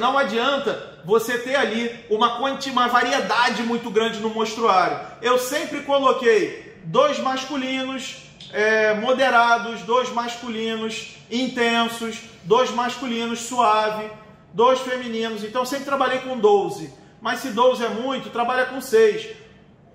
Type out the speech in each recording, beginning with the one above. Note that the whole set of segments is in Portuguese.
Não adianta você ter ali uma, quanti, uma variedade muito grande no mostruário. Eu sempre coloquei dois masculinos é, moderados, dois masculinos intensos, dois masculinos suave, dois femininos. Então sempre trabalhei com 12. Mas se 12 é muito, trabalha com 6.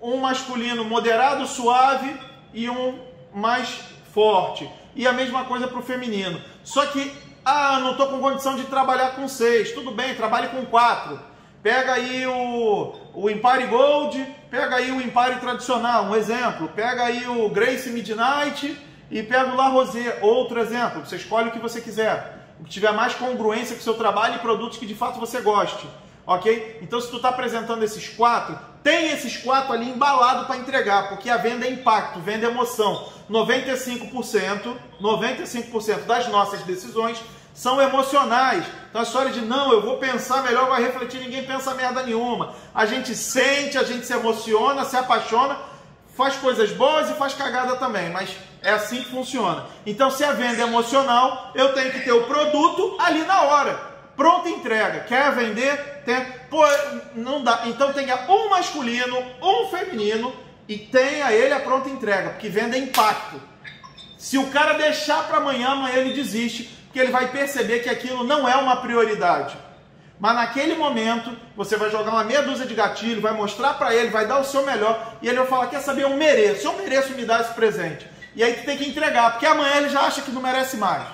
Um masculino moderado, suave e um mais forte. E a mesma coisa para o feminino. Só que, ah, não estou com condição de trabalhar com 6. Tudo bem, trabalhe com 4. Pega aí o, o Empire Gold, pega aí o Empire tradicional, um exemplo. Pega aí o Grace Midnight e pega o La Rosé, outro exemplo. Você escolhe o que você quiser. O que tiver mais congruência com o seu trabalho e produtos que de fato você goste ok? Então, se tu está apresentando esses quatro, tem esses quatro ali embalado para entregar, porque a venda é impacto, venda é emoção. 95%, 95% das nossas decisões são emocionais. Então a história de não, eu vou pensar melhor, vai refletir, ninguém pensa merda nenhuma. A gente sente, a gente se emociona, se apaixona, faz coisas boas e faz cagada também, mas é assim que funciona. Então se a venda é emocional, eu tenho que ter o produto ali na hora pronta entrega. Quer vender? Tem. Pô, não dá. Então tenha um masculino, um feminino e tenha ele a pronta entrega, porque venda é impacto. Se o cara deixar para amanhã, amanhã ele desiste, porque ele vai perceber que aquilo não é uma prioridade. Mas naquele momento, você vai jogar uma meia dúzia de gatilho, vai mostrar para ele, vai dar o seu melhor, e ele vai falar: Quer saber? Eu mereço, eu mereço me dar esse presente. E aí tu tem que entregar, porque amanhã ele já acha que não merece mais.